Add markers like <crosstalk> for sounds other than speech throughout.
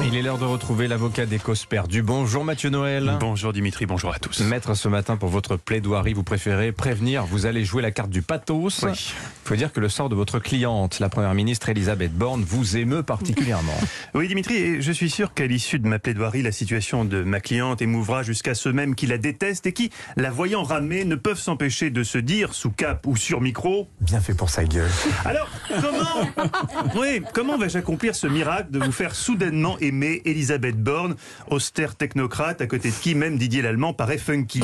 Il est l'heure de retrouver l'avocat des causes perdues. Bonjour Mathieu Noël. Bonjour Dimitri, bonjour à tous. Maître, ce matin pour votre plaidoirie, vous préférez prévenir, vous allez jouer la carte du pathos. Oui. Il faut dire que le sort de votre cliente, la première ministre Elisabeth Borne, vous émeut particulièrement. <laughs> Oui Dimitri, et je suis sûr qu'à l'issue de ma plaidoirie, la situation de ma cliente émouvra jusqu'à ceux mêmes qui la détestent et qui, la voyant ramer, ne peuvent s'empêcher de se dire, sous cap ou sur micro, Bien fait pour sa gueule. alors comment, oui, comment vais-je accomplir ce miracle de vous faire soudainement aimer Elisabeth Borne, austère technocrate, à côté de qui même Didier Lallemand paraît funky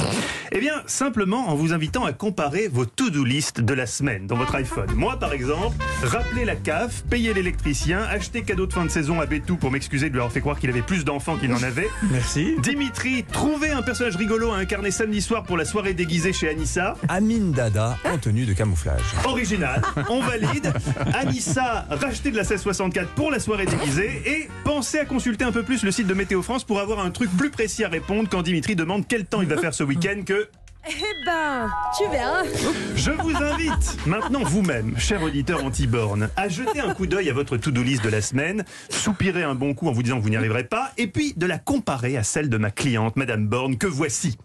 Eh bien, simplement en vous invitant à comparer vos to-do list de la semaine dans votre iPhone. Moi, par exemple, rappeler la CAF, payer l'électricien, acheter cadeau de fin de saison à Bétou pour m'excuser de lui avoir fait croire qu'il avait plus d'enfants qu'il n'en avait. <laughs> Merci. Dimitri, trouver un personnage rigolo à incarner samedi soir pour la soirée déguisée chez Anissa. Amine Dada en tenue de camouflage. Original, on valide. <laughs> Anissa, racheter de la 1664 pour la soirée déguisée. Et pensez à consulter un peu plus le site de Météo France pour avoir un truc plus précis à répondre quand Dimitri demande quel temps il va faire ce <laughs> week-end que Eh ben, tu verras. je vous invite maintenant vous-même, cher auditeur anti-borne, à jeter un coup d'œil à votre to-do list de la semaine, soupirer un bon coup en vous disant que vous n'y arriverez pas, et puis de la comparer à celle de ma cliente, Madame Borne, que voici.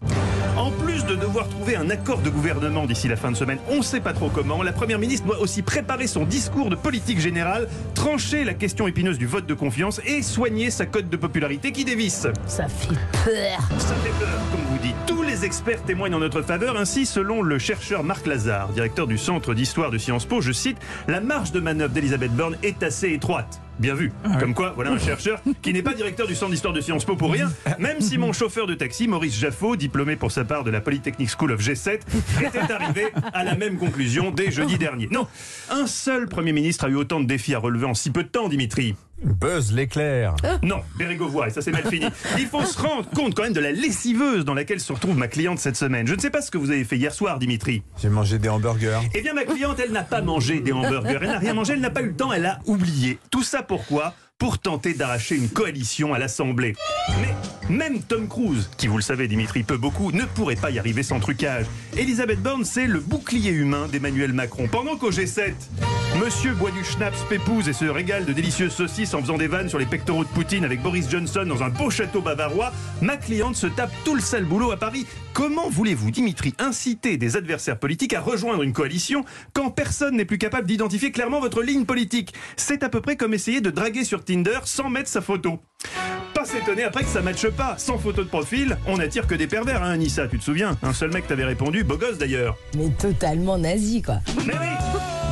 En plus de devoir trouver un accord de gouvernement d'ici la fin de semaine, on ne sait pas trop comment, la Première ministre doit aussi préparer son discours de politique générale, trancher la question épineuse du vote de confiance et soigner sa cote de popularité qui dévisse. Ça fait peur. Ça fait peur, comme vous dites. Tous les experts témoignent en notre faveur. Ainsi, selon le chercheur Marc Lazare, directeur du Centre d'histoire de Sciences Po, je cite, la marge de manœuvre d'Elisabeth Borne est assez étroite. Bien vu. Comme quoi, voilà un chercheur qui n'est pas directeur du Centre d'histoire de Sciences Po pour rien, même si mon chauffeur de taxi, Maurice Jaffot, diplômé pour sa part de la Polytechnic School of G7, était arrivé à la même conclusion dès jeudi dernier. Non, un seul Premier ministre a eu autant de défis à relever en si peu de temps, Dimitri. Buzz l'éclair. Non, Bérégovoy, ça c'est mal fini. Il faut se rendre compte quand même de la lessiveuse dans laquelle se retrouve ma cliente cette semaine. Je ne sais pas ce que vous avez fait hier soir, Dimitri. J'ai mangé des hamburgers. Eh bien, ma cliente, elle n'a pas mangé des hamburgers, elle n'a rien mangé, elle n'a pas eu le temps, elle a oublié. Tout ça pourquoi? Pour tenter d'arracher une coalition à l'Assemblée. Mais même Tom Cruise, qui vous le savez Dimitri peut beaucoup, ne pourrait pas y arriver sans trucage. Elisabeth Borne, c'est le bouclier humain d'Emmanuel Macron. Pendant qu'au G7, Monsieur boit du schnapps pépouze et se régale de délicieuses saucisses en faisant des vannes sur les pectoraux de Poutine avec Boris Johnson dans un beau château bavarois, ma cliente se tape tout le sale boulot à Paris. Comment voulez-vous, Dimitri, inciter des adversaires politiques à rejoindre une coalition quand personne n'est plus capable d'identifier clairement votre ligne politique? C'est à peu près comme essayer de draguer sur Tinder sans mettre sa photo. Pas s'étonner après que ça matche pas. Sans photo de profil, on attire que des pervers, hein, Anissa, tu te souviens? Un seul mec t'avait répondu, beau gosse d'ailleurs. Mais totalement nazi, quoi. Mais oui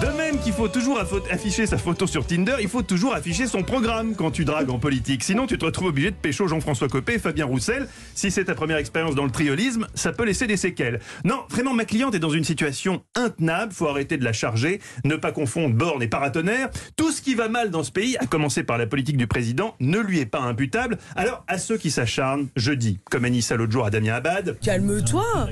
De même qu'il faut toujours afficher sa photo sur Tinder, il faut toujours afficher son programme quand tu dragues en politique. Sinon, tu te retrouves obligé de pécho Jean-François Copé et Fabien Roussel. Si c'est ta première expérience dans le triolisme, ça peut laisser des séquelles. Non, vraiment, ma cliente est dans une situation intenable. Faut arrêter de la charger, ne pas confondre borne et paratonnerre. Tout ce qui va mal dans ce pays, à commencer par la politique du président, ne lui est pas imputable. Alors, à ceux qui s'acharnent, je dis, comme Anissa l'autre jour à Damien Abad, Calme-toi.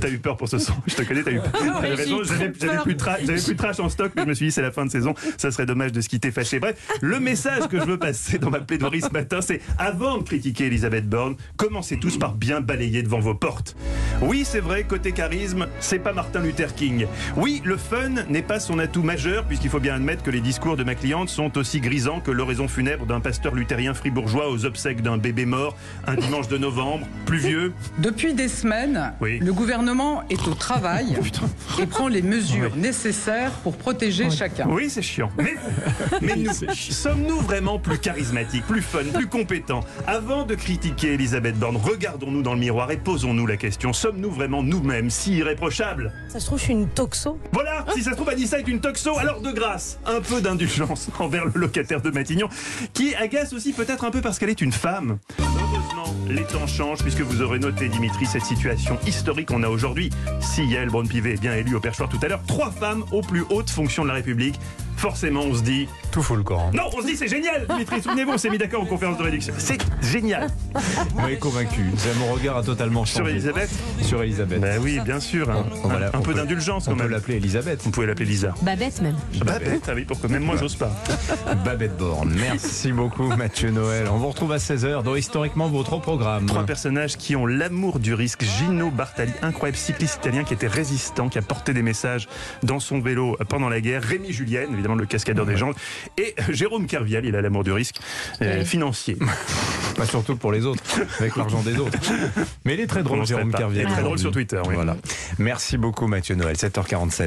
T'as eu peur pour ce son. Je te connais, t'as eu peur. T'avais raison, j'avais j'avais plus de trash en stock, mais je me suis dit, c'est la fin de saison, ça serait dommage de se quitter fâché. Bref, le message que je veux passer dans ma plaidoirie ce matin, c'est avant de critiquer Elisabeth Borne, commencez tous par bien balayer devant vos portes. Oui, c'est vrai, côté charisme, c'est pas Martin Luther King. Oui, le fun n'est pas son atout majeur, puisqu'il faut bien admettre que les discours de ma cliente sont aussi grisants que l'oraison funèbre d'un pasteur luthérien fribourgeois aux obsèques d'un bébé mort, un dimanche de novembre, pluvieux. Depuis des semaines, Oui. le gouvernement est au travail et prend les mesures nécessaires pour protéger chacun. Oui, c'est chiant. Mais, mais nous, sommes-nous vraiment plus charismatiques, plus fun, plus compétents? Avant de critiquer Elisabeth Borne, regardons-nous dans le miroir et posons-nous la question. Sommes-nous vraiment nous-mêmes si irréprochables? Ça se trouve, je suis une toxo. Voilà, si ça se trouve, Anissa est une toxo, alors de grâce, un peu d'indulgence <laughs> envers le locataire de Matignon, qui agace aussi peut-être un peu parce qu'elle est une Heureusement, les temps changent, puisque vous aurez noté, Dimitri, cette situation historique qu'on a aujourd'hui. Si Yael Braun-Pivet est bien élue au perchoir tout à l'heure, trois femmes aux plus hautes fonctions de la République. Forcément, on se dit, Tout fout le camp. non, on se dit c'est génial, Dimitri. Souvenez-vous, on s'est mis d'accord aux conférences de réduction. C'est génial. Vous m'avez convaincu. Mon regard a totalement changé. Sur Elisabeth Sur Elisabeth. Ben oui, bien sûr. hein. On va la- un on peu peut- d'indulgence On quand peut même. l'appeler Elisabeth. Vous pouvez l'appeler Lisa. Babette, même. Babette, ah oui, pourquoi même moi j'ose pas. Babette Borne. Merci beaucoup Mathieu Noël. On vous retrouve à 16h dans Historiquement votre programme. Trois personnages qui ont l'amour du risque. Gino Bartali, incroyable cycliste italien qui était résistant, qui a porté des messages dans son vélo pendant la guerre. Rémi Julienne, évidemment. Évidemment le cascadeur des gens. Et Jérôme Kerviel, il a l'amour du risque euh, financier. Pas surtout pour les autres, avec l'argent des autres. Mais il est très drôle, Jérôme. Kerviel. Il est très drôle sur Twitter. oui. Voilà. Merci beaucoup, Mathieu Noël. 7h47.